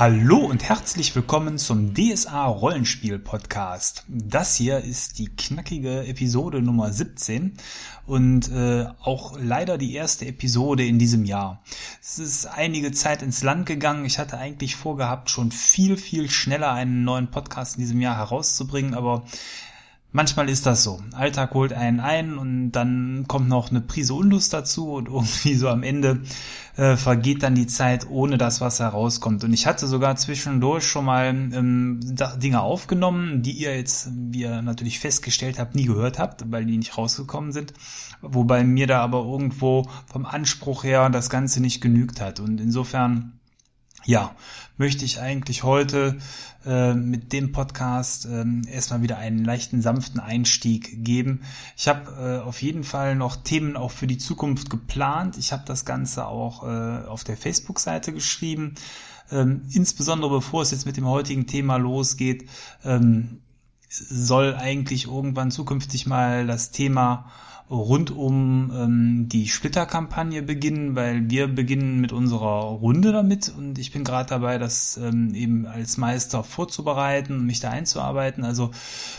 Hallo und herzlich willkommen zum DSA Rollenspiel Podcast. Das hier ist die knackige Episode Nummer 17 und äh, auch leider die erste Episode in diesem Jahr. Es ist einige Zeit ins Land gegangen. Ich hatte eigentlich vorgehabt, schon viel, viel schneller einen neuen Podcast in diesem Jahr herauszubringen, aber Manchmal ist das so. Alltag holt einen ein und dann kommt noch eine Prise Unlust dazu und irgendwie so am Ende äh, vergeht dann die Zeit, ohne dass was herauskommt. Und ich hatte sogar zwischendurch schon mal ähm, Dinge aufgenommen, die ihr jetzt, wie ihr natürlich festgestellt habt, nie gehört habt, weil die nicht rausgekommen sind. Wobei mir da aber irgendwo vom Anspruch her das Ganze nicht genügt hat. Und insofern ja, möchte ich eigentlich heute äh, mit dem Podcast äh, erstmal wieder einen leichten, sanften Einstieg geben. Ich habe äh, auf jeden Fall noch Themen auch für die Zukunft geplant. Ich habe das Ganze auch äh, auf der Facebook-Seite geschrieben. Ähm, insbesondere bevor es jetzt mit dem heutigen Thema losgeht, ähm, soll eigentlich irgendwann zukünftig mal das Thema rund um ähm, die Splitterkampagne beginnen, weil wir beginnen mit unserer Runde damit und ich bin gerade dabei, das ähm, eben als Meister vorzubereiten und mich da einzuarbeiten. Also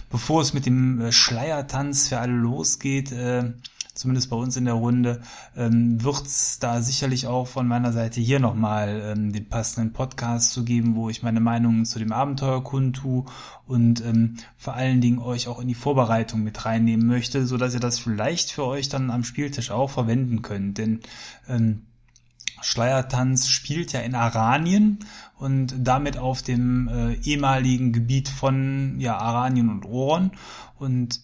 bevor es mit dem äh, Schleiertanz für alle losgeht, äh, zumindest bei uns in der Runde, ähm, wird es da sicherlich auch von meiner Seite hier nochmal ähm, den passenden Podcast zu geben, wo ich meine Meinungen zu dem Abenteuer kundtue und ähm, vor allen Dingen euch auch in die Vorbereitung mit reinnehmen möchte, so dass ihr das vielleicht für euch dann am Spieltisch auch verwenden könnt. Denn ähm, Schleiertanz spielt ja in Aranien und damit auf dem äh, ehemaligen Gebiet von ja, Aranien und Oron. Und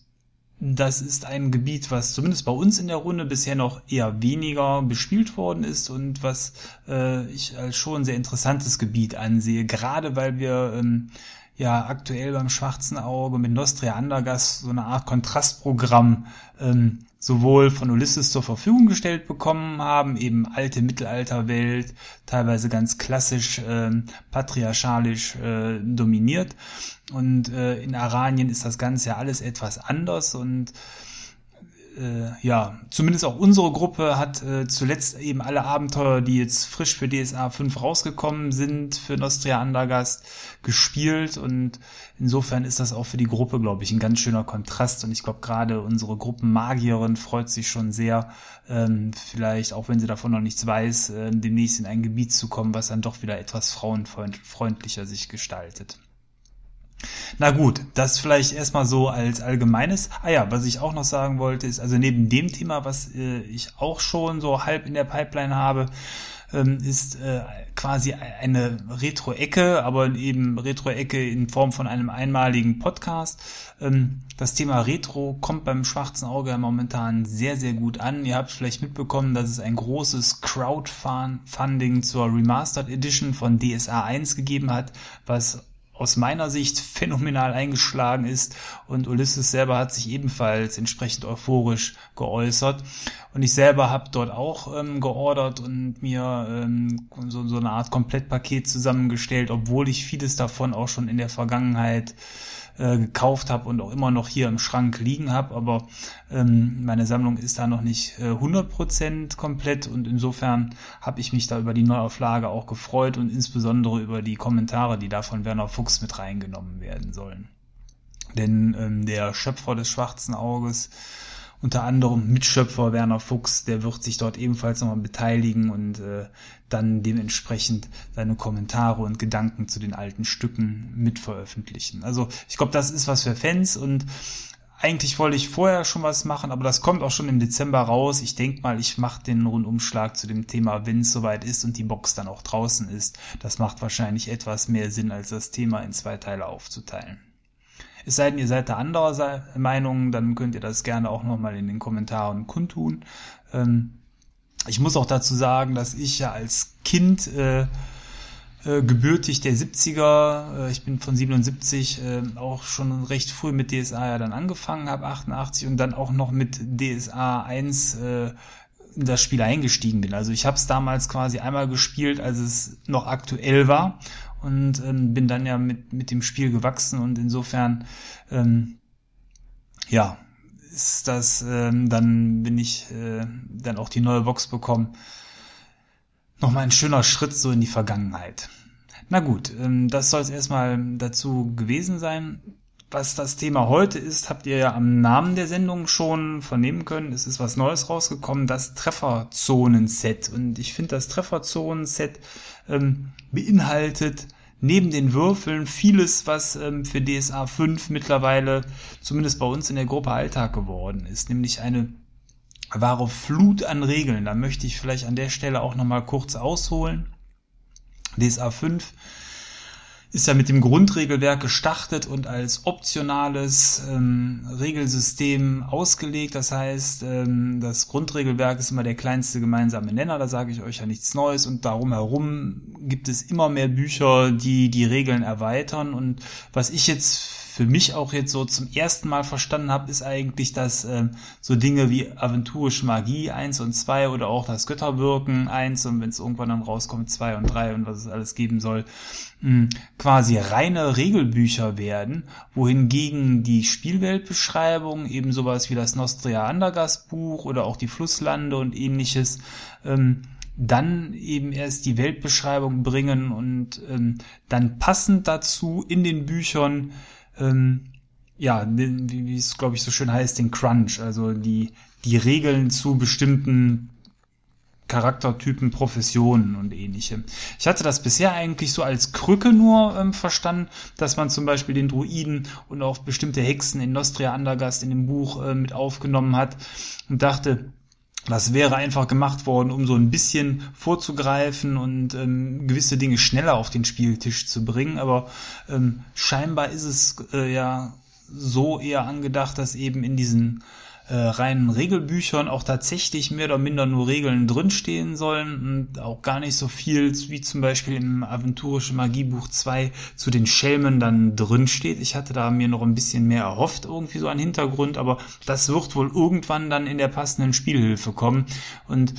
das ist ein Gebiet, was zumindest bei uns in der Runde bisher noch eher weniger bespielt worden ist und was äh, ich als schon sehr interessantes Gebiet ansehe, gerade weil wir ähm, ja aktuell beim Schwarzen Auge mit Nostria Andergast so eine Art Kontrastprogramm ähm, sowohl von Ulysses zur Verfügung gestellt bekommen haben, eben alte Mittelalterwelt, teilweise ganz klassisch äh, patriarchalisch äh, dominiert. Und äh, in Aranien ist das Ganze ja alles etwas anders und äh, ja, zumindest auch unsere Gruppe hat äh, zuletzt eben alle Abenteuer, die jetzt frisch für DSA 5 rausgekommen sind, für Nostria Andergast gespielt und insofern ist das auch für die Gruppe, glaube ich, ein ganz schöner Kontrast und ich glaube gerade unsere Gruppenmagierin freut sich schon sehr, ähm, vielleicht, auch wenn sie davon noch nichts weiß, äh, demnächst in ein Gebiet zu kommen, was dann doch wieder etwas frauenfreundlicher sich gestaltet. Na gut, das vielleicht erstmal so als allgemeines. Ah ja, was ich auch noch sagen wollte, ist also neben dem Thema, was äh, ich auch schon so halb in der Pipeline habe, ähm, ist äh, quasi eine Retro-Ecke, aber eben Retro-Ecke in Form von einem einmaligen Podcast. Ähm, das Thema Retro kommt beim Schwarzen Auge momentan sehr, sehr gut an. Ihr habt vielleicht mitbekommen, dass es ein großes Crowdfunding zur Remastered Edition von DSA 1 gegeben hat, was aus meiner Sicht phänomenal eingeschlagen ist. Und Ulysses selber hat sich ebenfalls entsprechend euphorisch geäußert. Und ich selber habe dort auch ähm, geordert und mir ähm, so, so eine Art Komplettpaket zusammengestellt, obwohl ich vieles davon auch schon in der Vergangenheit äh, gekauft habe und auch immer noch hier im Schrank liegen habe, aber ähm, meine Sammlung ist da noch nicht äh, 100% komplett und insofern habe ich mich da über die Neuauflage auch gefreut und insbesondere über die Kommentare, die da von Werner Fuchs mit reingenommen werden sollen. Denn ähm, der Schöpfer des schwarzen Auges unter anderem Mitschöpfer Werner Fuchs, der wird sich dort ebenfalls nochmal beteiligen und äh, dann dementsprechend seine Kommentare und Gedanken zu den alten Stücken mit veröffentlichen. Also ich glaube, das ist was für Fans und eigentlich wollte ich vorher schon was machen, aber das kommt auch schon im Dezember raus. Ich denke mal, ich mache den Rundumschlag zu dem Thema, wenn es soweit ist und die Box dann auch draußen ist. Das macht wahrscheinlich etwas mehr Sinn, als das Thema in zwei Teile aufzuteilen. Es sei denn, ihr seid da anderer Meinung, dann könnt ihr das gerne auch nochmal in den Kommentaren kundtun. Ähm, ich muss auch dazu sagen, dass ich ja als Kind äh, äh, gebürtig der 70er, äh, ich bin von 77, äh, auch schon recht früh mit DSA ja dann angefangen habe, 88 und dann auch noch mit DSA 1 äh, in das Spiel eingestiegen bin. Also ich habe es damals quasi einmal gespielt, als es noch aktuell war und ähm, bin dann ja mit, mit dem Spiel gewachsen und insofern, ähm, ja, ist das, ähm, dann bin ich äh, dann auch die neue Box bekommen. Nochmal ein schöner Schritt so in die Vergangenheit. Na gut, ähm, das soll es erstmal dazu gewesen sein. Was das Thema heute ist, habt ihr ja am Namen der Sendung schon vernehmen können. Es ist was Neues rausgekommen, das Trefferzonen-Set. Und ich finde, das Trefferzonen-Set ähm, beinhaltet neben den Würfeln vieles, was ähm, für DSA 5 mittlerweile zumindest bei uns in der Gruppe Alltag geworden ist. Nämlich eine wahre Flut an Regeln. Da möchte ich vielleicht an der Stelle auch nochmal kurz ausholen. DSA 5 ist ja mit dem Grundregelwerk gestartet und als optionales ähm, Regelsystem ausgelegt. Das heißt, ähm, das Grundregelwerk ist immer der kleinste gemeinsame Nenner, da sage ich euch ja nichts Neues. Und darum herum gibt es immer mehr Bücher, die die Regeln erweitern. Und was ich jetzt für mich auch jetzt so zum ersten Mal verstanden habe, ist eigentlich, dass ähm, so Dinge wie aventurische Magie 1 und 2 oder auch das Götterwirken 1 und wenn es irgendwann dann rauskommt 2 und 3 und was es alles geben soll, mh, hm, quasi reine Regelbücher werden, wohingegen die Spielweltbeschreibung eben sowas wie das Nostria Andergast Buch oder auch die Flusslande und ähnliches ähm, dann eben erst die Weltbeschreibung bringen und ähm, dann passend dazu in den Büchern ähm, ja, wie, wie es glaube ich so schön heißt, den Crunch, also die, die Regeln zu bestimmten Charaktertypen, Professionen und ähnliche. Ich hatte das bisher eigentlich so als Krücke nur ähm, verstanden, dass man zum Beispiel den Druiden und auch bestimmte Hexen in Nostria Andergast in dem Buch äh, mit aufgenommen hat und dachte, das wäre einfach gemacht worden, um so ein bisschen vorzugreifen und ähm, gewisse Dinge schneller auf den Spieltisch zu bringen. Aber ähm, scheinbar ist es äh, ja so eher angedacht, dass eben in diesen äh, reinen Regelbüchern auch tatsächlich mehr oder minder nur Regeln drinstehen sollen und auch gar nicht so viel, wie zum Beispiel im Aventurische Magiebuch 2 zu den Schelmen dann drinsteht. Ich hatte da mir noch ein bisschen mehr erhofft, irgendwie so ein Hintergrund, aber das wird wohl irgendwann dann in der passenden Spielhilfe kommen und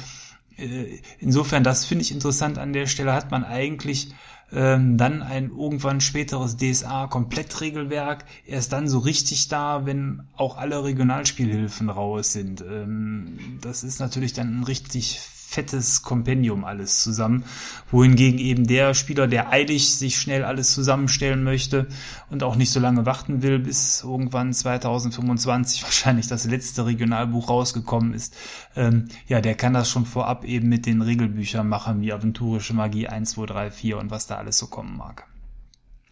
äh, insofern, das finde ich interessant an der Stelle, hat man eigentlich ähm, dann ein irgendwann späteres DSA-Komplettregelwerk erst dann so richtig da, wenn auch alle Regionalspielhilfen raus sind. Ähm, das ist natürlich dann ein richtig fettes Kompendium alles zusammen, wohingegen eben der Spieler, der eilig sich schnell alles zusammenstellen möchte und auch nicht so lange warten will, bis irgendwann 2025 wahrscheinlich das letzte Regionalbuch rausgekommen ist, ähm, ja, der kann das schon vorab eben mit den Regelbüchern machen, wie Aventurische Magie 1, 2, 3, 4 und was da alles so kommen mag.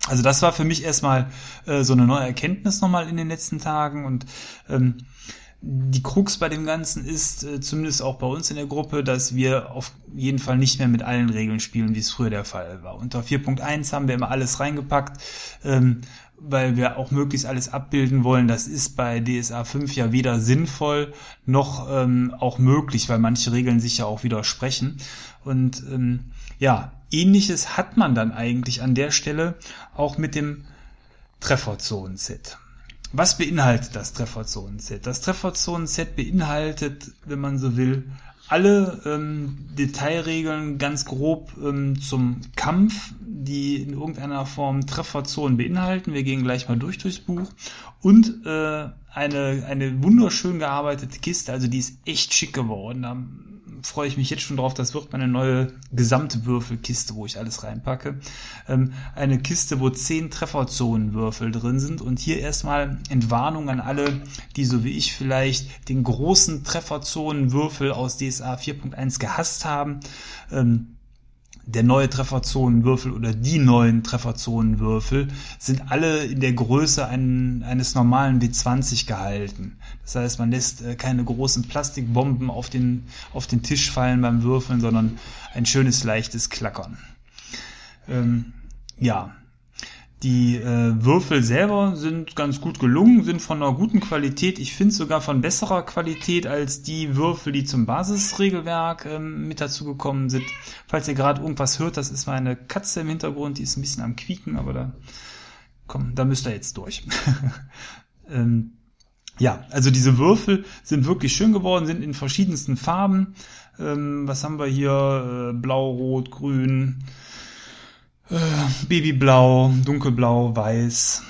Also das war für mich erstmal äh, so eine neue Erkenntnis nochmal in den letzten Tagen und ähm, die Krux bei dem Ganzen ist, äh, zumindest auch bei uns in der Gruppe, dass wir auf jeden Fall nicht mehr mit allen Regeln spielen, wie es früher der Fall war. Unter 4.1 haben wir immer alles reingepackt, ähm, weil wir auch möglichst alles abbilden wollen. Das ist bei DSA 5 ja weder sinnvoll noch ähm, auch möglich, weil manche Regeln sich ja auch widersprechen. Und ähm, ja, ähnliches hat man dann eigentlich an der Stelle auch mit dem Trefferzonen-Set. Was beinhaltet das Trefferzonen-Set? Das Trefferzonen-Set beinhaltet, wenn man so will, alle ähm, Detailregeln ganz grob ähm, zum Kampf, die in irgendeiner Form Trefferzonen beinhalten. Wir gehen gleich mal durch durchs Buch. Und äh, eine, eine wunderschön gearbeitete Kiste, also die ist echt schick geworden. Freue ich mich jetzt schon drauf. Das wird meine neue Gesamtwürfelkiste, wo ich alles reinpacke. Ähm, eine Kiste, wo zehn Trefferzonenwürfel drin sind. Und hier erstmal Entwarnung an alle, die so wie ich vielleicht den großen Trefferzonenwürfel aus DSA 4.1 gehasst haben. Ähm, der neue Trefferzonenwürfel oder die neuen Trefferzonenwürfel sind alle in der Größe ein, eines normalen W20 gehalten. Das heißt, man lässt äh, keine großen Plastikbomben auf den, auf den Tisch fallen beim Würfeln, sondern ein schönes, leichtes Klackern. Ähm, ja, die äh, Würfel selber sind ganz gut gelungen, sind von einer guten Qualität. Ich finde sogar von besserer Qualität als die Würfel, die zum Basisregelwerk ähm, mit dazu gekommen sind. Falls ihr gerade irgendwas hört, das ist meine Katze im Hintergrund, die ist ein bisschen am Quieken, aber da, komm, da müsst ihr jetzt durch. ähm, ja, also diese Würfel sind wirklich schön geworden, sind in verschiedensten Farben. Ähm, was haben wir hier? Äh, Blau, Rot, Grün äh, Babyblau, dunkelblau, weiß.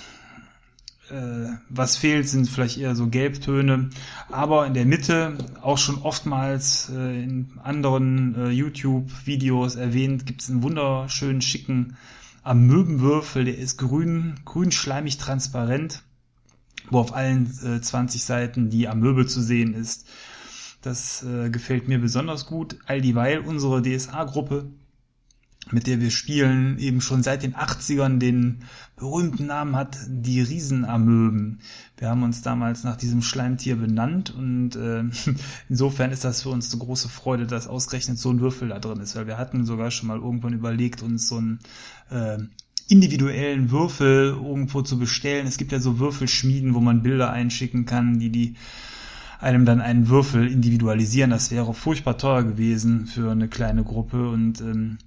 Äh, was fehlt, sind vielleicht eher so Gelbtöne. Aber in der Mitte, auch schon oftmals äh, in anderen äh, YouTube-Videos erwähnt, gibt es einen wunderschönen, schicken Amöbenwürfel. Der ist grün, grün schleimig transparent, wo auf allen äh, 20 Seiten die Amöbe zu sehen ist. Das gefällt mir besonders gut, all dieweil unsere DSA-Gruppe mit der wir spielen, eben schon seit den 80ern den berühmten Namen hat, die Riesenamöben. Wir haben uns damals nach diesem Schleimtier benannt und äh, insofern ist das für uns eine große Freude, dass ausgerechnet so ein Würfel da drin ist, weil wir hatten sogar schon mal irgendwann überlegt, uns so einen äh, individuellen Würfel irgendwo zu bestellen. Es gibt ja so Würfelschmieden, wo man Bilder einschicken kann, die die einem dann einen Würfel individualisieren. Das wäre furchtbar teuer gewesen für eine kleine Gruppe und ähm,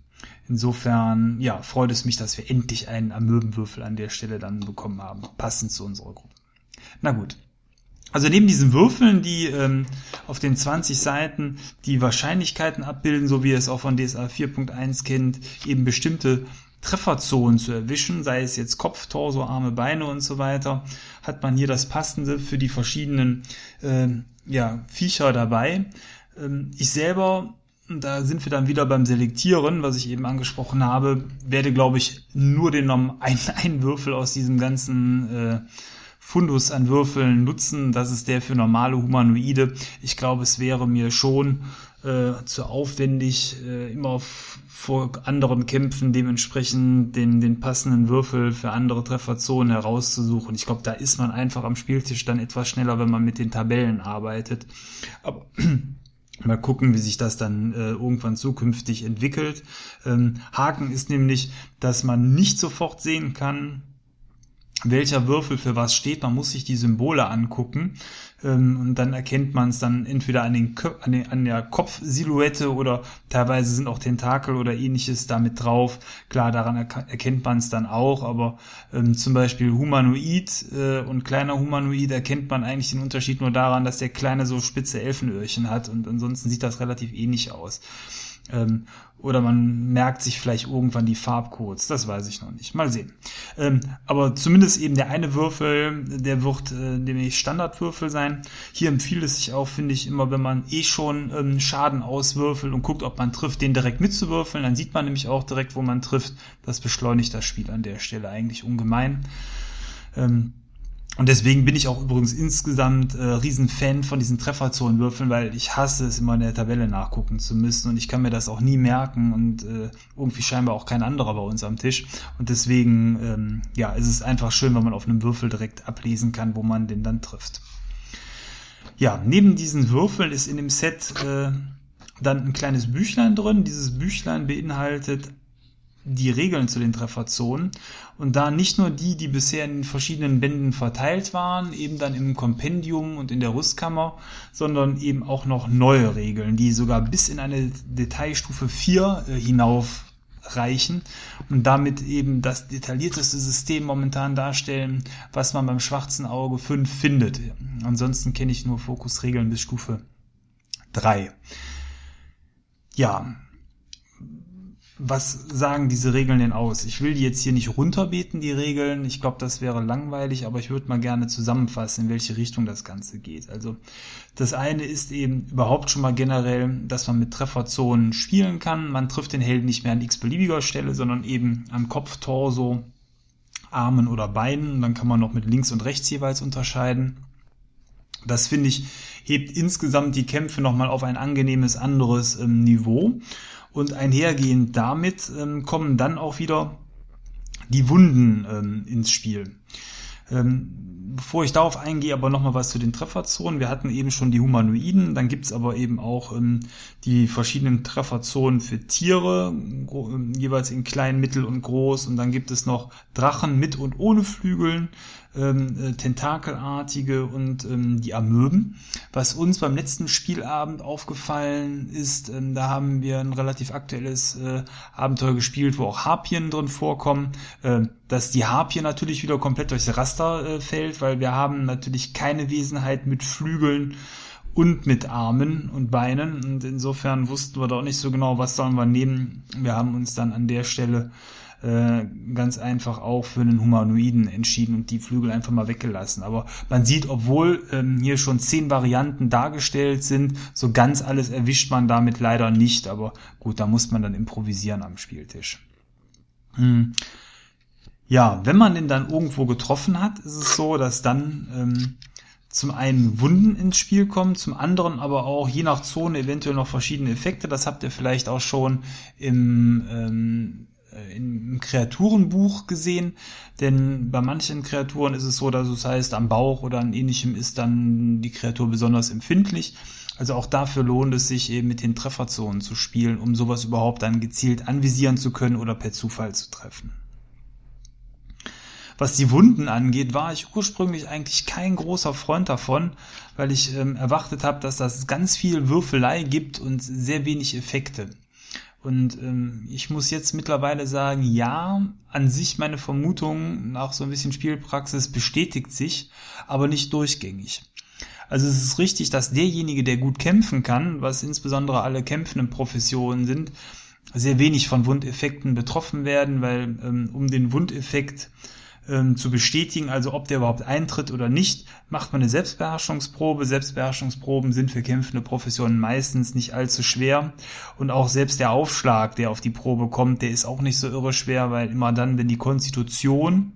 Insofern, ja, freut es mich, dass wir endlich einen Amöbenwürfel an der Stelle dann bekommen haben, passend zu unserer Gruppe. Na gut. Also neben diesen Würfeln, die ähm, auf den 20 Seiten die Wahrscheinlichkeiten abbilden, so wie ihr es auch von DSA 4.1 kennt, eben bestimmte Trefferzonen zu erwischen, sei es jetzt Kopf, Torso, Arme, Beine und so weiter, hat man hier das Passende für die verschiedenen äh, ja, Viecher dabei. Ähm, ich selber da sind wir dann wieder beim Selektieren, was ich eben angesprochen habe, werde, glaube ich, nur den einen, einen Würfel aus diesem ganzen äh, Fundus an Würfeln nutzen. Das ist der für normale Humanoide. Ich glaube, es wäre mir schon äh, zu aufwendig, äh, immer vor anderen Kämpfen dementsprechend den, den passenden Würfel für andere Trefferzonen herauszusuchen. Ich glaube, da ist man einfach am Spieltisch dann etwas schneller, wenn man mit den Tabellen arbeitet. Aber Mal gucken, wie sich das dann äh, irgendwann zukünftig entwickelt. Ähm, Haken ist nämlich, dass man nicht sofort sehen kann, welcher Würfel für was steht. Man muss sich die Symbole angucken ähm, und dann erkennt man es dann entweder an, den, an, den, an der Kopfsilhouette oder teilweise sind auch Tentakel oder ähnliches damit drauf. Klar, daran erkennt man es dann auch, aber ähm, zum Beispiel Humanoid äh, und kleiner Humanoid erkennt man eigentlich den Unterschied nur daran, dass der kleine so spitze Elfenöhrchen hat und ansonsten sieht das relativ ähnlich aus. Ähm, oder man merkt sich vielleicht irgendwann die Farbcodes, das weiß ich noch nicht. Mal sehen. Ähm, aber zumindest eben der eine Würfel, der wird äh, nämlich Standardwürfel sein. Hier empfiehlt es sich auch, finde ich, immer, wenn man eh schon ähm, Schaden auswürfelt und guckt, ob man trifft, den direkt mitzuwürfeln. Dann sieht man nämlich auch direkt, wo man trifft. Das beschleunigt das Spiel an der Stelle eigentlich ungemein. Ähm, und deswegen bin ich auch übrigens insgesamt äh, Riesenfan von diesen Trefferzonenwürfeln, weil ich hasse es immer in der Tabelle nachgucken zu müssen und ich kann mir das auch nie merken und äh, irgendwie scheinbar auch kein anderer bei uns am Tisch. Und deswegen, ähm, ja, ist es einfach schön, wenn man auf einem Würfel direkt ablesen kann, wo man den dann trifft. Ja, neben diesen Würfeln ist in dem Set äh, dann ein kleines Büchlein drin. Dieses Büchlein beinhaltet die Regeln zu den Trefferzonen und da nicht nur die, die bisher in den verschiedenen Bänden verteilt waren, eben dann im Kompendium und in der Rüstkammer, sondern eben auch noch neue Regeln, die sogar bis in eine Detailstufe 4 äh, hinauf reichen und damit eben das detaillierteste System momentan darstellen, was man beim schwarzen Auge 5 findet. Ansonsten kenne ich nur Fokusregeln bis Stufe 3. Ja, was sagen diese Regeln denn aus? Ich will die jetzt hier nicht runterbeten, die Regeln. Ich glaube, das wäre langweilig, aber ich würde mal gerne zusammenfassen, in welche Richtung das Ganze geht. Also das eine ist eben überhaupt schon mal generell, dass man mit Trefferzonen spielen kann. Man trifft den Helden nicht mehr an x-beliebiger Stelle, sondern eben am Kopf, Torso, Armen oder Beinen. Und dann kann man noch mit links und rechts jeweils unterscheiden. Das finde ich hebt insgesamt die Kämpfe nochmal auf ein angenehmes anderes ähm, Niveau. Und einhergehend damit ähm, kommen dann auch wieder die Wunden ähm, ins Spiel. Ähm, bevor ich darauf eingehe, aber nochmal was zu den Trefferzonen. Wir hatten eben schon die Humanoiden, dann gibt's aber eben auch ähm, die verschiedenen Trefferzonen für Tiere, jeweils in klein, mittel und groß. Und dann gibt es noch Drachen mit und ohne Flügeln ähm, äh, Tentakelartige und ähm, die Amöben. Was uns beim letzten Spielabend aufgefallen ist, ähm, da haben wir ein relativ aktuelles äh, Abenteuer gespielt, wo auch Harpien drin vorkommen, äh, dass die Harpie natürlich wieder komplett durchs Raster äh, fällt, weil wir haben natürlich keine Wesenheit mit Flügeln und mit Armen und Beinen. Und insofern wussten wir da auch nicht so genau, was sollen wir nehmen. Wir haben uns dann an der Stelle äh, ganz einfach auch für einen Humanoiden entschieden und die Flügel einfach mal weggelassen. Aber man sieht, obwohl ähm, hier schon zehn Varianten dargestellt sind, so ganz alles erwischt man damit leider nicht. Aber gut, da muss man dann improvisieren am Spieltisch. Hm. Ja, wenn man den dann irgendwo getroffen hat, ist es so, dass dann ähm, zum einen Wunden ins Spiel kommen, zum anderen aber auch je nach Zone eventuell noch verschiedene Effekte. Das habt ihr vielleicht auch schon im, ähm, äh, im Kreaturenbuch gesehen, denn bei manchen Kreaturen ist es so, dass es heißt, am Bauch oder an ähnlichem ist dann die Kreatur besonders empfindlich. Also auch dafür lohnt es sich eben mit den Trefferzonen zu spielen, um sowas überhaupt dann gezielt anvisieren zu können oder per Zufall zu treffen. Was die Wunden angeht, war ich ursprünglich eigentlich kein großer Freund davon, weil ich ähm, erwartet habe, dass das ganz viel Würfelei gibt und sehr wenig Effekte. Und ähm, ich muss jetzt mittlerweile sagen, ja, an sich meine Vermutung nach so ein bisschen Spielpraxis bestätigt sich, aber nicht durchgängig. Also es ist richtig, dass derjenige, der gut kämpfen kann, was insbesondere alle kämpfenden Professionen sind, sehr wenig von Wundeffekten betroffen werden, weil ähm, um den Wundeffekt ähm, zu bestätigen, also ob der überhaupt eintritt oder nicht, macht man eine Selbstbeherrschungsprobe. Selbstbeherrschungsproben sind für kämpfende Professionen meistens nicht allzu schwer und auch selbst der Aufschlag, der auf die Probe kommt, der ist auch nicht so irre schwer, weil immer dann, wenn die Konstitution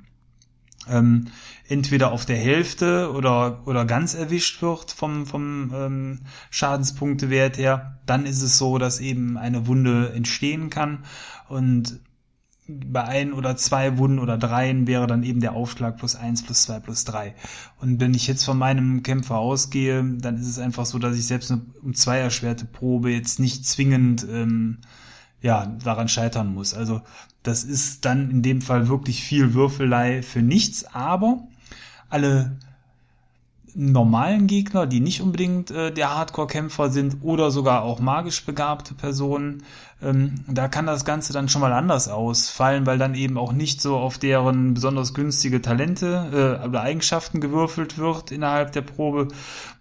ähm, entweder auf der Hälfte oder, oder ganz erwischt wird vom, vom ähm, Schadenspunktewert her, dann ist es so, dass eben eine Wunde entstehen kann und bei ein oder zwei Wunden oder dreien wäre dann eben der Aufschlag plus eins plus zwei plus drei. Und wenn ich jetzt von meinem Kämpfer ausgehe, dann ist es einfach so, dass ich selbst eine um zwei erschwerte Probe jetzt nicht zwingend ähm, ja daran scheitern muss. Also das ist dann in dem Fall wirklich viel Würfelei für nichts, aber alle normalen Gegner, die nicht unbedingt äh, der Hardcore-Kämpfer sind oder sogar auch magisch begabte Personen, ähm, da kann das Ganze dann schon mal anders ausfallen, weil dann eben auch nicht so auf deren besonders günstige Talente äh, oder Eigenschaften gewürfelt wird innerhalb der Probe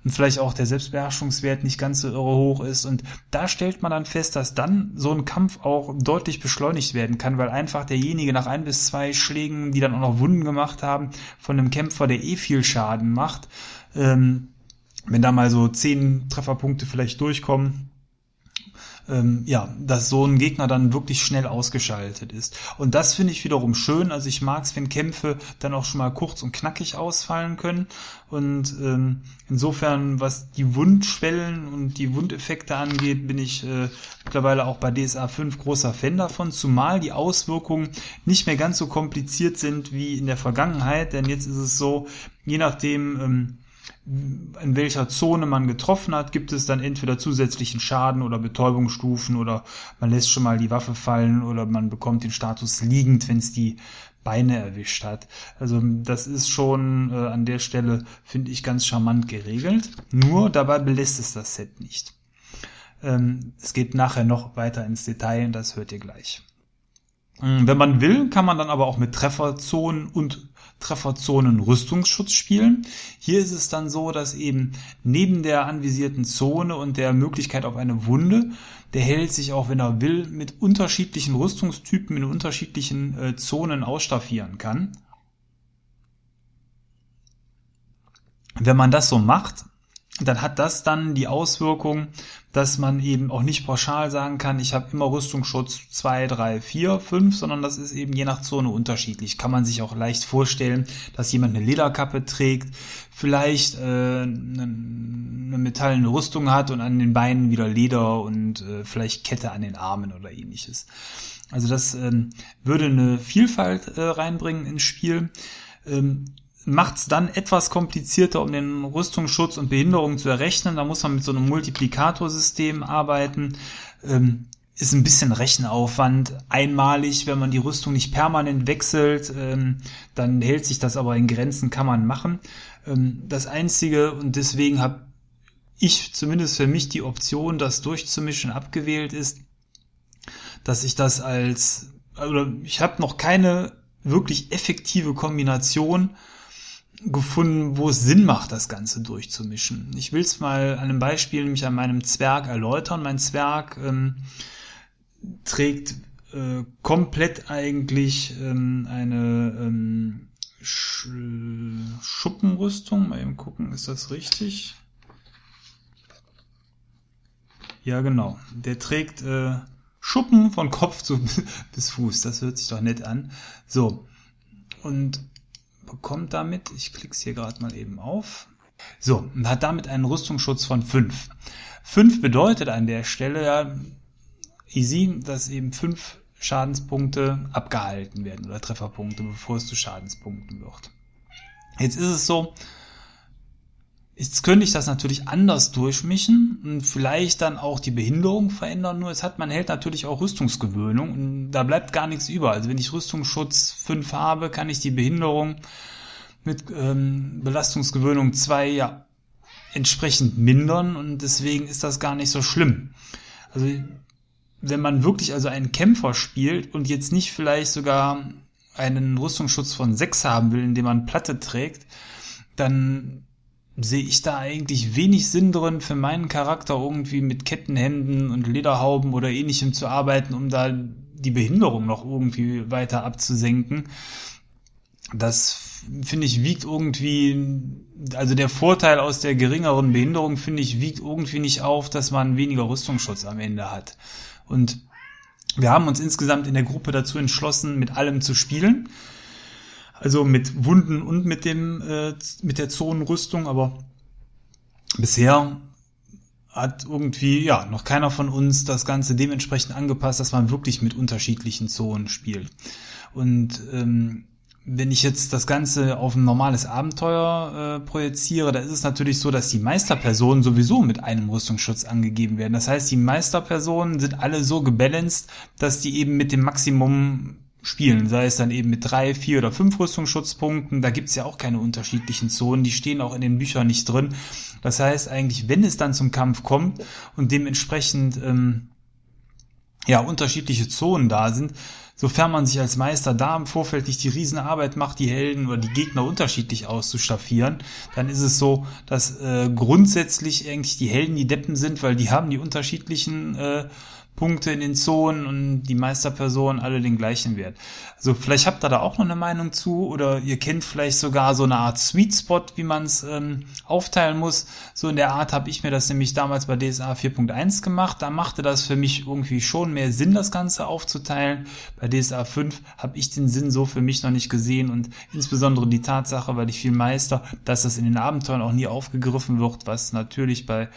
und vielleicht auch der Selbstbeherrschungswert nicht ganz so irre hoch ist. Und da stellt man dann fest, dass dann so ein Kampf auch deutlich beschleunigt werden kann, weil einfach derjenige nach ein bis zwei Schlägen, die dann auch noch Wunden gemacht haben, von einem Kämpfer, der eh viel Schaden macht, ähm, wenn da mal so zehn Trefferpunkte vielleicht durchkommen, ähm, ja, dass so ein Gegner dann wirklich schnell ausgeschaltet ist. Und das finde ich wiederum schön. Also ich mag es, wenn Kämpfe dann auch schon mal kurz und knackig ausfallen können. Und ähm, insofern, was die Wundschwellen und die Wundeffekte angeht, bin ich äh, mittlerweile auch bei DSA 5 großer Fan davon, zumal die Auswirkungen nicht mehr ganz so kompliziert sind wie in der Vergangenheit. Denn jetzt ist es so, je nachdem, ähm, in welcher Zone man getroffen hat, gibt es dann entweder zusätzlichen Schaden oder Betäubungsstufen oder man lässt schon mal die Waffe fallen oder man bekommt den Status liegend, wenn es die Beine erwischt hat. Also das ist schon äh, an der Stelle, finde ich, ganz charmant geregelt. Nur dabei belässt es das Set nicht. Ähm, es geht nachher noch weiter ins Detail das hört ihr gleich. Ähm, wenn man will, kann man dann aber auch mit Trefferzonen und Trefferzonen Rüstungsschutz spielen. Hier ist es dann so, dass eben neben der anvisierten Zone und der Möglichkeit auf eine Wunde, der Held sich auch, wenn er will, mit unterschiedlichen Rüstungstypen in unterschiedlichen äh, Zonen ausstaffieren kann. Wenn man das so macht, dann hat das dann die Auswirkung, dass man eben auch nicht pauschal sagen kann, ich habe immer Rüstungsschutz 2, 3, 4, 5, sondern das ist eben je nach Zone unterschiedlich. Kann man sich auch leicht vorstellen, dass jemand eine Lederkappe trägt, vielleicht äh, eine, eine metallene Rüstung hat und an den Beinen wieder Leder und äh, vielleicht Kette an den Armen oder ähnliches. Also das ähm, würde eine Vielfalt äh, reinbringen ins Spiel. Ähm, macht es dann etwas komplizierter, um den Rüstungsschutz und Behinderung zu errechnen. Da muss man mit so einem Multiplikatorsystem arbeiten. Ähm, ist ein bisschen Rechenaufwand. Einmalig, wenn man die Rüstung nicht permanent wechselt, ähm, dann hält sich das aber in Grenzen, kann man machen. Ähm, das Einzige, und deswegen habe ich zumindest für mich die Option, das durchzumischen, abgewählt ist, dass ich das als, oder ich habe noch keine wirklich effektive Kombination gefunden, wo es Sinn macht, das Ganze durchzumischen. Ich will es mal an einem Beispiel nämlich an meinem Zwerg erläutern. Mein Zwerg ähm, trägt äh, komplett eigentlich ähm, eine ähm, Sch Schuppenrüstung. Mal eben gucken, ist das richtig? Ja, genau. Der trägt äh, Schuppen von Kopf zu bis Fuß. Das hört sich doch nett an. So. Und bekommt damit, ich klicke es hier gerade mal eben auf. So, und hat damit einen Rüstungsschutz von 5. 5 bedeutet an der Stelle ja easy, dass eben 5 Schadenspunkte abgehalten werden oder Trefferpunkte, bevor es zu Schadenspunkten wird. Jetzt ist es so, Jetzt könnte ich das natürlich anders durchmischen und vielleicht dann auch die Behinderung verändern. Nur es hat, man hält natürlich auch Rüstungsgewöhnung und da bleibt gar nichts über. Also wenn ich Rüstungsschutz 5 habe, kann ich die Behinderung mit ähm, Belastungsgewöhnung 2 ja entsprechend mindern und deswegen ist das gar nicht so schlimm. Also wenn man wirklich also einen Kämpfer spielt und jetzt nicht vielleicht sogar einen Rüstungsschutz von 6 haben will, indem man Platte trägt, dann sehe ich da eigentlich wenig Sinn drin, für meinen Charakter irgendwie mit Kettenhemden und Lederhauben oder ähnlichem zu arbeiten, um da die Behinderung noch irgendwie weiter abzusenken. Das finde ich wiegt irgendwie, also der Vorteil aus der geringeren Behinderung finde ich wiegt irgendwie nicht auf, dass man weniger Rüstungsschutz am Ende hat. Und wir haben uns insgesamt in der Gruppe dazu entschlossen, mit allem zu spielen. Also mit Wunden und mit dem äh, mit der Zonenrüstung, aber bisher hat irgendwie ja noch keiner von uns das Ganze dementsprechend angepasst, dass man wirklich mit unterschiedlichen Zonen spielt. Und ähm, wenn ich jetzt das Ganze auf ein normales Abenteuer äh, projiziere, da ist es natürlich so, dass die Meisterpersonen sowieso mit einem Rüstungsschutz angegeben werden. Das heißt, die Meisterpersonen sind alle so gebalanced, dass die eben mit dem Maximum spielen, sei es dann eben mit drei, vier oder fünf Rüstungsschutzpunkten. Da gibt's ja auch keine unterschiedlichen Zonen, die stehen auch in den Büchern nicht drin. Das heißt eigentlich, wenn es dann zum Kampf kommt und dementsprechend ähm, ja unterschiedliche Zonen da sind, sofern man sich als Meister da im Vorfeld nicht die Riesenarbeit macht, die Helden oder die Gegner unterschiedlich auszustaffieren, dann ist es so, dass äh, grundsätzlich eigentlich die Helden die Deppen sind, weil die haben die unterschiedlichen äh, Punkte in den Zonen und die Meisterpersonen alle den gleichen Wert. Also vielleicht habt ihr da auch noch eine Meinung zu oder ihr kennt vielleicht sogar so eine Art Sweet Spot, wie man es ähm, aufteilen muss. So in der Art habe ich mir das nämlich damals bei DSA 4.1 gemacht. Da machte das für mich irgendwie schon mehr Sinn, das Ganze aufzuteilen. Bei DSA 5 habe ich den Sinn so für mich noch nicht gesehen und insbesondere die Tatsache, weil ich viel Meister, dass das in den Abenteuern auch nie aufgegriffen wird, was natürlich bei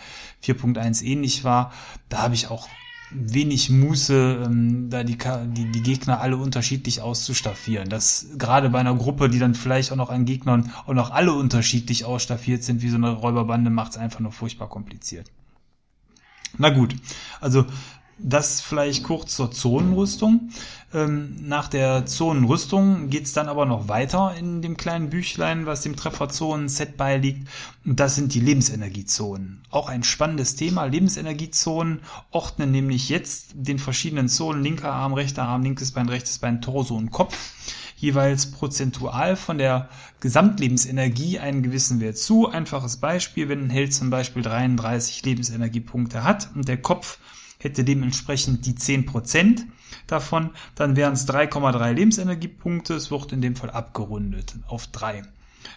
4.1 ähnlich war. Da habe ich auch wenig Muße, ähm, da die, die, die Gegner alle unterschiedlich auszustaffieren. Das gerade bei einer Gruppe, die dann vielleicht auch noch an Gegnern auch noch alle unterschiedlich ausstaffiert sind, wie so eine Räuberbande, macht es einfach nur furchtbar kompliziert. Na gut, also das vielleicht kurz zur Zonenrüstung. Ähm, nach der Zonenrüstung geht's dann aber noch weiter in dem kleinen Büchlein, was dem Trefferzonen-Set beiliegt. Und das sind die Lebensenergiezonen. Auch ein spannendes Thema. Lebensenergiezonen ordnen nämlich jetzt den verschiedenen Zonen, linker Arm, rechter Arm, linkes Bein, rechtes Bein, Torso und Kopf, jeweils prozentual von der Gesamtlebensenergie einen gewissen Wert zu. Einfaches Beispiel, wenn ein Held zum Beispiel 33 Lebensenergiepunkte hat und der Kopf hätte dementsprechend die 10% davon, dann wären es 3,3 Lebensenergiepunkte. Es wird in dem Fall abgerundet auf 3.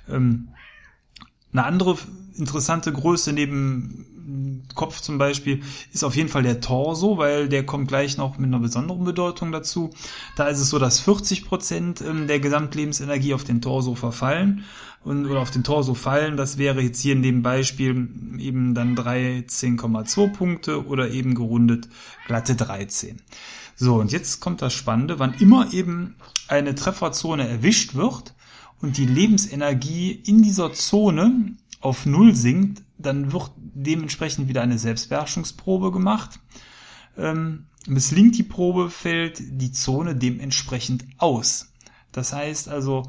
Ähm, eine andere interessante Größe neben Kopf zum Beispiel ist auf jeden Fall der Torso, weil der kommt gleich noch mit einer besonderen Bedeutung dazu. Da ist es so, dass 40 Prozent ähm, der Gesamtlebensenergie auf den Torso verfallen und, oder auf den Torso fallen. Das wäre jetzt hier in dem Beispiel eben dann 13,2 Punkte oder eben gerundet glatte 13. So, und jetzt kommt das Spannende, wann immer eben eine Trefferzone erwischt wird und die Lebensenergie in dieser Zone auf Null sinkt, dann wird dementsprechend wieder eine Selbstbeherrschungsprobe gemacht. Ähm, misslingt die Probe, fällt die Zone dementsprechend aus. Das heißt also,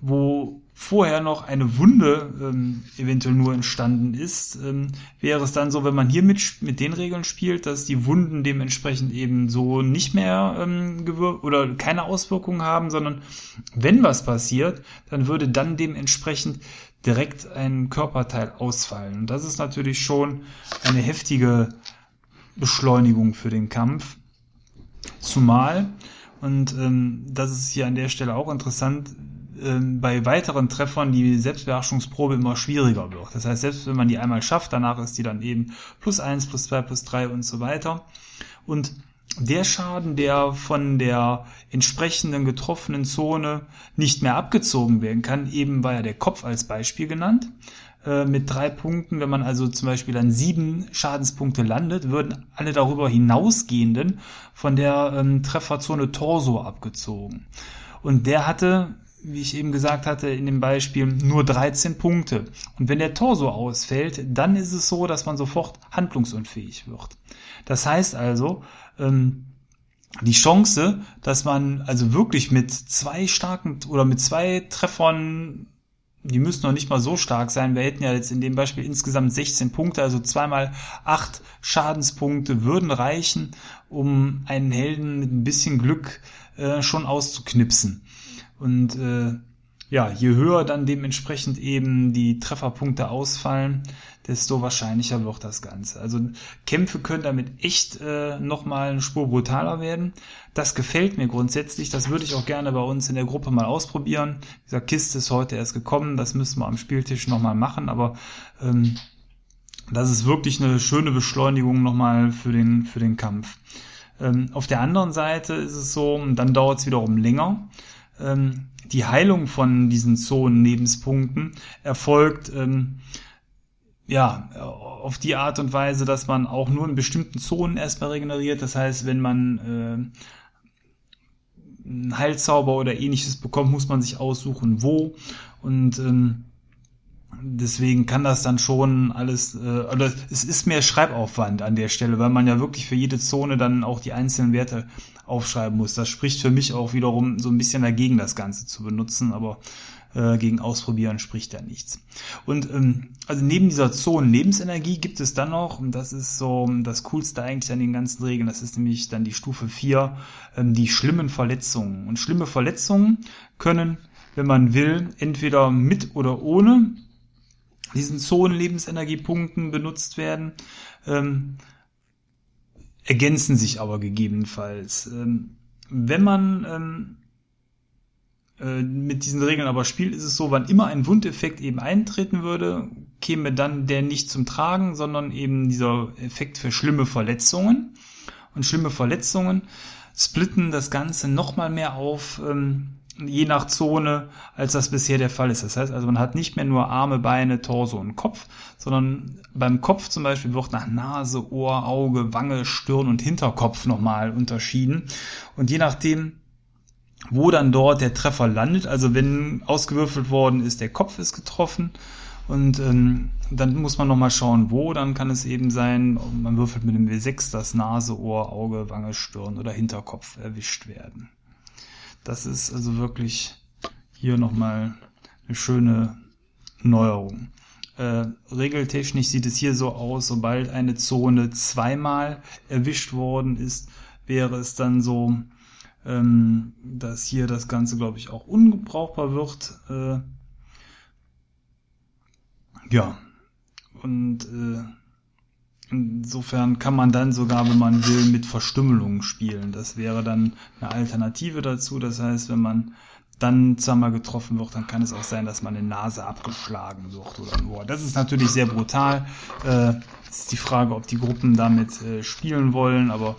wo vorher noch eine Wunde ähm, eventuell nur entstanden ist, ähm, wäre es dann so, wenn man hier mit, mit den Regeln spielt, dass die Wunden dementsprechend eben so nicht mehr ähm, oder keine Auswirkungen haben, sondern wenn was passiert, dann würde dann dementsprechend direkt ein Körperteil ausfallen. Und das ist natürlich schon eine heftige Beschleunigung für den Kampf. Zumal, und ähm, das ist hier an der Stelle auch interessant, ähm, bei weiteren Treffern die Selbstbeherrschungsprobe immer schwieriger wird. Das heißt, selbst wenn man die einmal schafft, danach ist die dann eben plus eins, plus zwei, plus drei und so weiter. Und der Schaden, der von der entsprechenden getroffenen Zone nicht mehr abgezogen werden kann, eben war ja der Kopf als Beispiel genannt, äh, mit drei Punkten. Wenn man also zum Beispiel an sieben Schadenspunkte landet, würden alle darüber hinausgehenden von der ähm, Trefferzone Torso abgezogen. Und der hatte wie ich eben gesagt hatte, in dem Beispiel nur 13 Punkte. Und wenn der Torso ausfällt, dann ist es so, dass man sofort handlungsunfähig wird. Das heißt also, ähm, die Chance, dass man also wirklich mit zwei starken oder mit zwei Treffern, die müssen noch nicht mal so stark sein, wir hätten ja jetzt in dem Beispiel insgesamt 16 Punkte, also zweimal acht Schadenspunkte würden reichen, um einen Helden mit ein bisschen Glück äh, schon auszuknipsen. Und äh, ja, je höher dann dementsprechend eben die Trefferpunkte ausfallen, desto wahrscheinlicher wird das Ganze. Also Kämpfe können damit echt äh, nochmal eine Spur brutaler werden. Das gefällt mir grundsätzlich. Das würde ich auch gerne bei uns in der Gruppe mal ausprobieren. Dieser Kiste ist heute erst gekommen. Das müssen wir am Spieltisch nochmal machen. Aber ähm, das ist wirklich eine schöne Beschleunigung nochmal für den, für den Kampf. Ähm, auf der anderen Seite ist es so, dann dauert es wiederum länger ähm, die Heilung von diesen Zonen-Nebenspunkten erfolgt ähm, ja auf die Art und Weise, dass man auch nur in bestimmten Zonen erstmal regeneriert. Das heißt, wenn man äh, einen Heilzauber oder ähnliches bekommt, muss man sich aussuchen, wo. Und ähm, deswegen kann das dann schon alles, äh, oder es ist mehr Schreibaufwand an der Stelle, weil man ja wirklich für jede Zone dann auch die einzelnen Werte aufschreiben muss. Das spricht für mich auch wiederum so ein bisschen dagegen, das Ganze zu benutzen, aber äh, gegen Ausprobieren spricht ja nichts. Und ähm, also neben dieser Zonen Lebensenergie gibt es dann noch, und das ist so das Coolste eigentlich an den ganzen Regeln, das ist nämlich dann die Stufe 4, ähm, die schlimmen Verletzungen. Und schlimme Verletzungen können, wenn man will, entweder mit oder ohne diesen Zonen Lebensenergiepunkten benutzt werden. Ähm, ergänzen sich aber gegebenenfalls. Ähm, wenn man ähm, äh, mit diesen Regeln aber spielt, ist es so, wann immer ein Wundeffekt eben eintreten würde, käme dann der nicht zum Tragen, sondern eben dieser Effekt für schlimme Verletzungen. Und schlimme Verletzungen splitten das Ganze nochmal mehr auf, ähm, je nach Zone, als das bisher der Fall ist. Das heißt also, man hat nicht mehr nur Arme, Beine, Torso und Kopf, sondern beim Kopf zum Beispiel wird nach Nase, Ohr, Auge, Wange, Stirn und Hinterkopf nochmal unterschieden. Und je nachdem, wo dann dort der Treffer landet, also wenn ausgewürfelt worden ist, der Kopf ist getroffen, und ähm, dann muss man nochmal schauen, wo. Dann kann es eben sein, man würfelt mit dem W6, dass Nase, Ohr, Auge, Wange, Stirn oder Hinterkopf erwischt werden. Das ist also wirklich hier nochmal eine schöne Neuerung. Äh, regeltechnisch sieht es hier so aus, sobald eine Zone zweimal erwischt worden ist, wäre es dann so, ähm, dass hier das Ganze, glaube ich, auch ungebrauchbar wird. Äh, ja, und äh, Insofern kann man dann sogar, wenn man will, mit Verstümmelung spielen. Das wäre dann eine Alternative dazu. Das heißt, wenn man dann zweimal getroffen wird, dann kann es auch sein, dass man eine Nase abgeschlagen wird oder ein Ohr. Das ist natürlich sehr brutal. Äh, ist die Frage, ob die Gruppen damit äh, spielen wollen, aber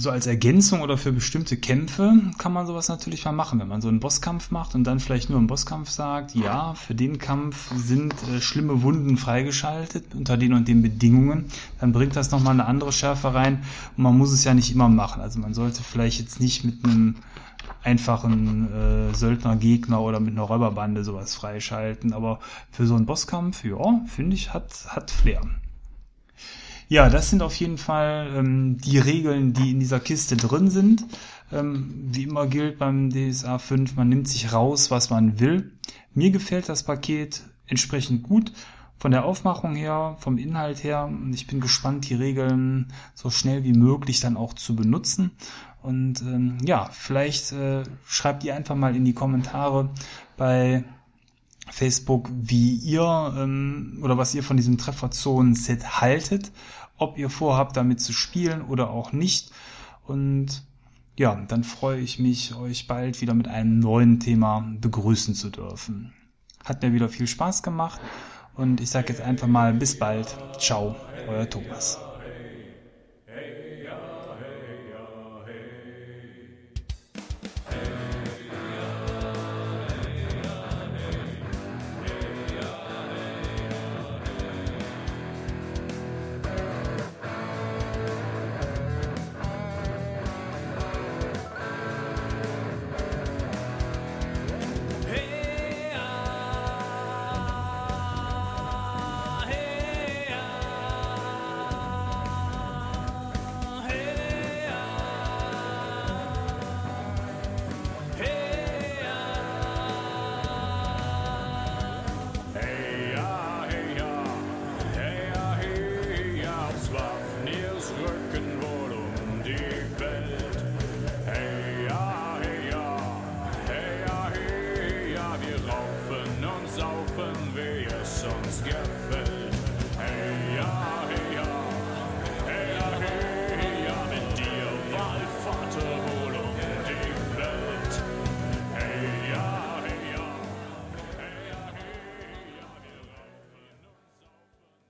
so als Ergänzung oder für bestimmte Kämpfe kann man sowas natürlich mal machen. Wenn man so einen Bosskampf macht und dann vielleicht nur im Bosskampf sagt, ja, für den Kampf sind äh, schlimme Wunden freigeschaltet unter den und den Bedingungen, dann bringt das nochmal eine andere Schärfe rein und man muss es ja nicht immer machen. Also man sollte vielleicht jetzt nicht mit einem einfachen äh, Söldnergegner oder mit einer Räuberbande sowas freischalten, aber für so einen Bosskampf, ja, finde ich, hat, hat Flair. Ja, das sind auf jeden Fall ähm, die Regeln, die in dieser Kiste drin sind. Ähm, wie immer gilt beim DSA 5, man nimmt sich raus, was man will. Mir gefällt das Paket entsprechend gut. Von der Aufmachung her, vom Inhalt her. Ich bin gespannt, die Regeln so schnell wie möglich dann auch zu benutzen. Und ähm, ja, vielleicht äh, schreibt ihr einfach mal in die Kommentare bei Facebook, wie ihr ähm, oder was ihr von diesem Trefferzonen-Set haltet ob ihr vorhabt, damit zu spielen oder auch nicht. Und ja, dann freue ich mich, euch bald wieder mit einem neuen Thema begrüßen zu dürfen. Hat mir wieder viel Spaß gemacht und ich sage jetzt einfach mal bis bald. Ciao, euer Thomas.